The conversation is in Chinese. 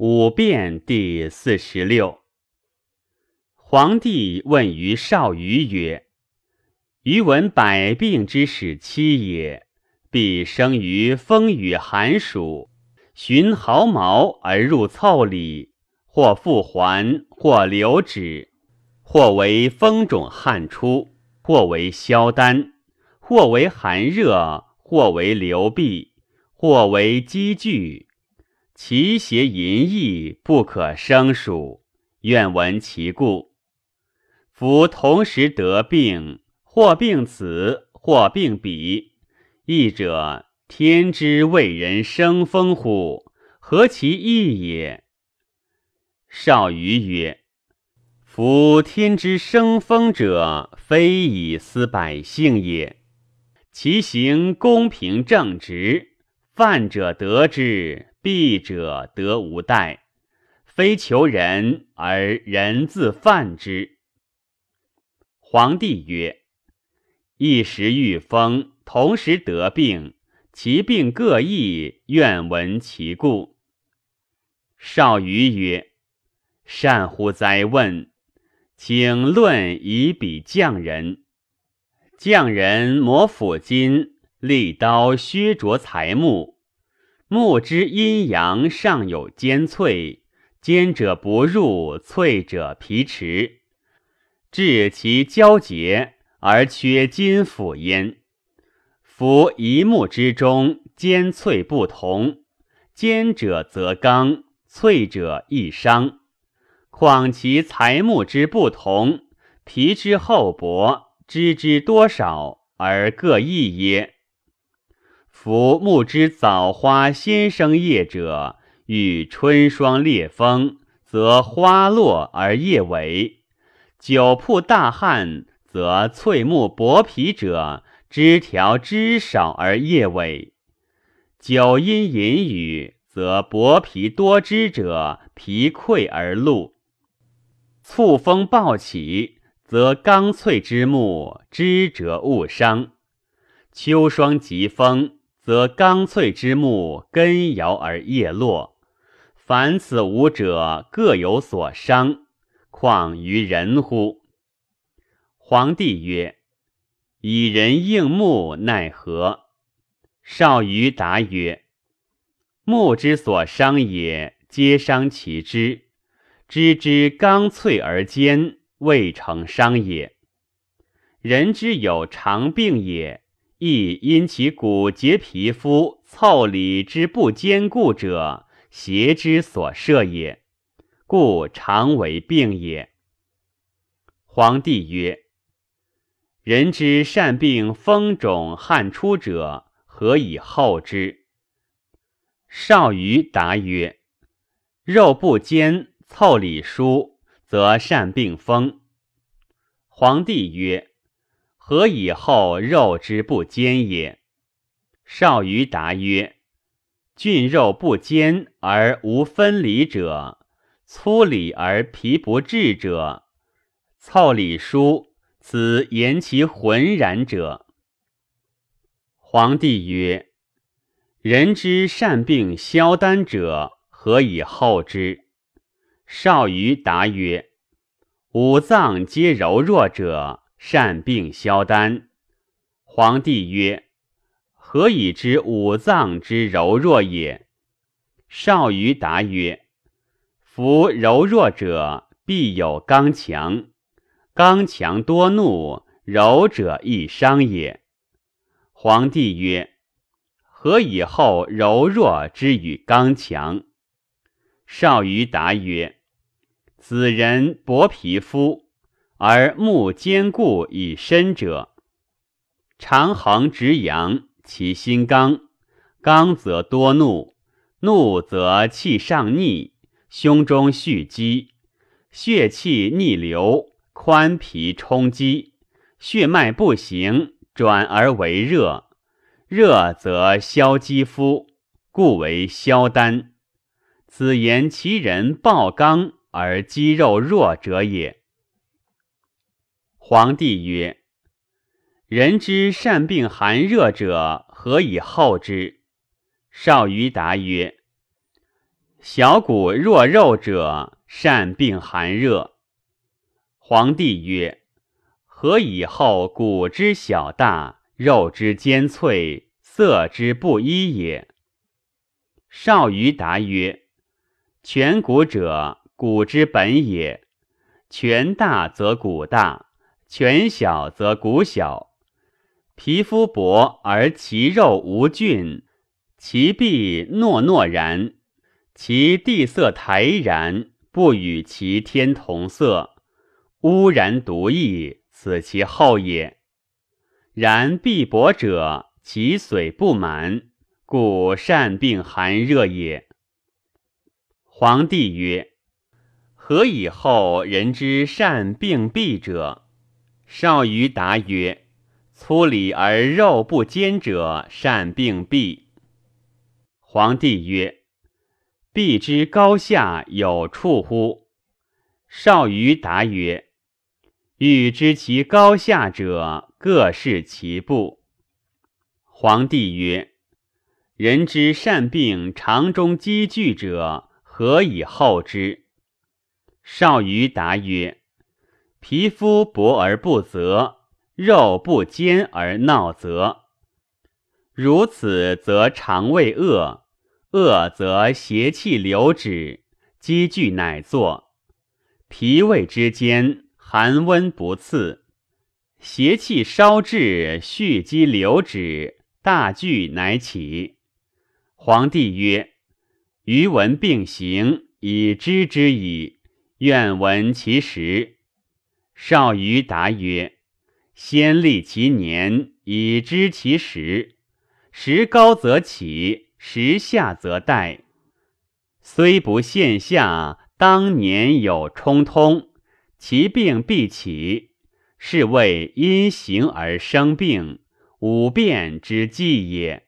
五变第四十六。皇帝问于少虞曰：“余闻百病之始期也，必生于风雨寒暑，寻毫毛而入腠理，或复还，或流止，或为风肿汗出，或为消丹，或为寒热，或为流闭，或为积聚。”其邪淫逸，不可生数。愿闻其故。夫同时得病，或病此，或病彼，义者天之为人生风乎？何其义也！少虞曰：“夫天之生风者，非以思百姓也。其行公平正直，犯者得之。”避者得无待，非求人而人自犯之。皇帝曰：“一时遇风，同时得病，其病各异，愿闻其故。”少虞曰：“善乎哉问！请论以比匠人。匠人磨斧金，利刀削琢材木。”木之阴阳上有坚脆，坚者不入，脆者皮迟，至其交结而缺金斧焉。夫一木之中，坚脆不同，坚者则刚，脆者易伤。况其材木之不同，皮之厚薄，枝之多少而各异耶？夫木之早花先生叶者，遇春霜烈风，则花落而叶萎；久曝大旱，则翠木薄皮者，枝条枝少而叶萎；久阴淫雨，则薄皮多枝者，皮溃而露；簇风暴起，则刚脆之木枝折误伤；秋霜疾风。则刚脆之木根摇而叶落，凡此五者各有所伤，况于人乎？皇帝曰：“以人应木，奈何？”少虞答曰：“木之所伤也，皆伤其枝；枝之刚脆而坚，未成伤也。人之有常病也。”亦因其骨节皮肤腠理之不坚固者，邪之所摄也，故常为病也。皇帝曰：“人之善病风肿汗出者，何以后之？”少虞答曰：“肉不坚，腠理疏，则善病风。”皇帝曰。何以后肉之不坚也？少虞答曰：“菌肉不坚而无分离者，粗理而皮不至者，腠理疏，此言其浑然者。”皇帝曰：“人之善病消丹者，何以后之？”少虞答曰：“五脏皆柔弱者。”善病消丹。皇帝曰：“何以知五脏之柔弱也？”少虞答曰：“夫柔弱者，必有刚强；刚强多怒，柔者易伤也。”皇帝曰：“何以后柔弱之与刚强？”少虞答曰：“子人薄皮肤。”而木坚固以身者，长横直阳，其心刚，刚则多怒，怒则气上逆，胸中蓄积，血气逆流，宽皮充积，血脉不行，转而为热，热则消肌肤，故为消丹。此言其人暴刚而肌肉弱者也。皇帝曰：“人之善病寒热者，何以后之？”少于答曰：“小骨若肉者，善病寒热。皇帝曰：何以后骨之小大，肉之坚脆，色之不一也？少于答曰：颧骨者，骨之本也。颧大则骨大，颧小则骨小。皮肤薄而其肉无菌，其壁糯糯然。其地色苔然，不与其天同色，污然独异，此其后也。然必薄者，其髓不满，故善病寒热也。皇帝曰：何以后人之善病痹者？少于答曰：粗里而肉不坚者，善病痹。皇帝曰。必之高下有处乎？少于答曰：“欲知其高下者，各视其部。”皇帝曰：“人之善病肠中积聚者，何以后之？”少于答曰：“皮肤薄而不泽，肉不坚而闹泽。如此，则肠胃恶。”恶则邪气流止，积聚乃作；脾胃之间寒温不次，邪气烧至，蓄积流止，大聚乃起。皇帝曰：“余闻病行，以知之矣。愿闻其实。”少于答曰：“先立其年，以知其时。时高则起。”时下则殆，虽不现下，当年有冲通，其病必起，是谓因形而生病，五变之计也。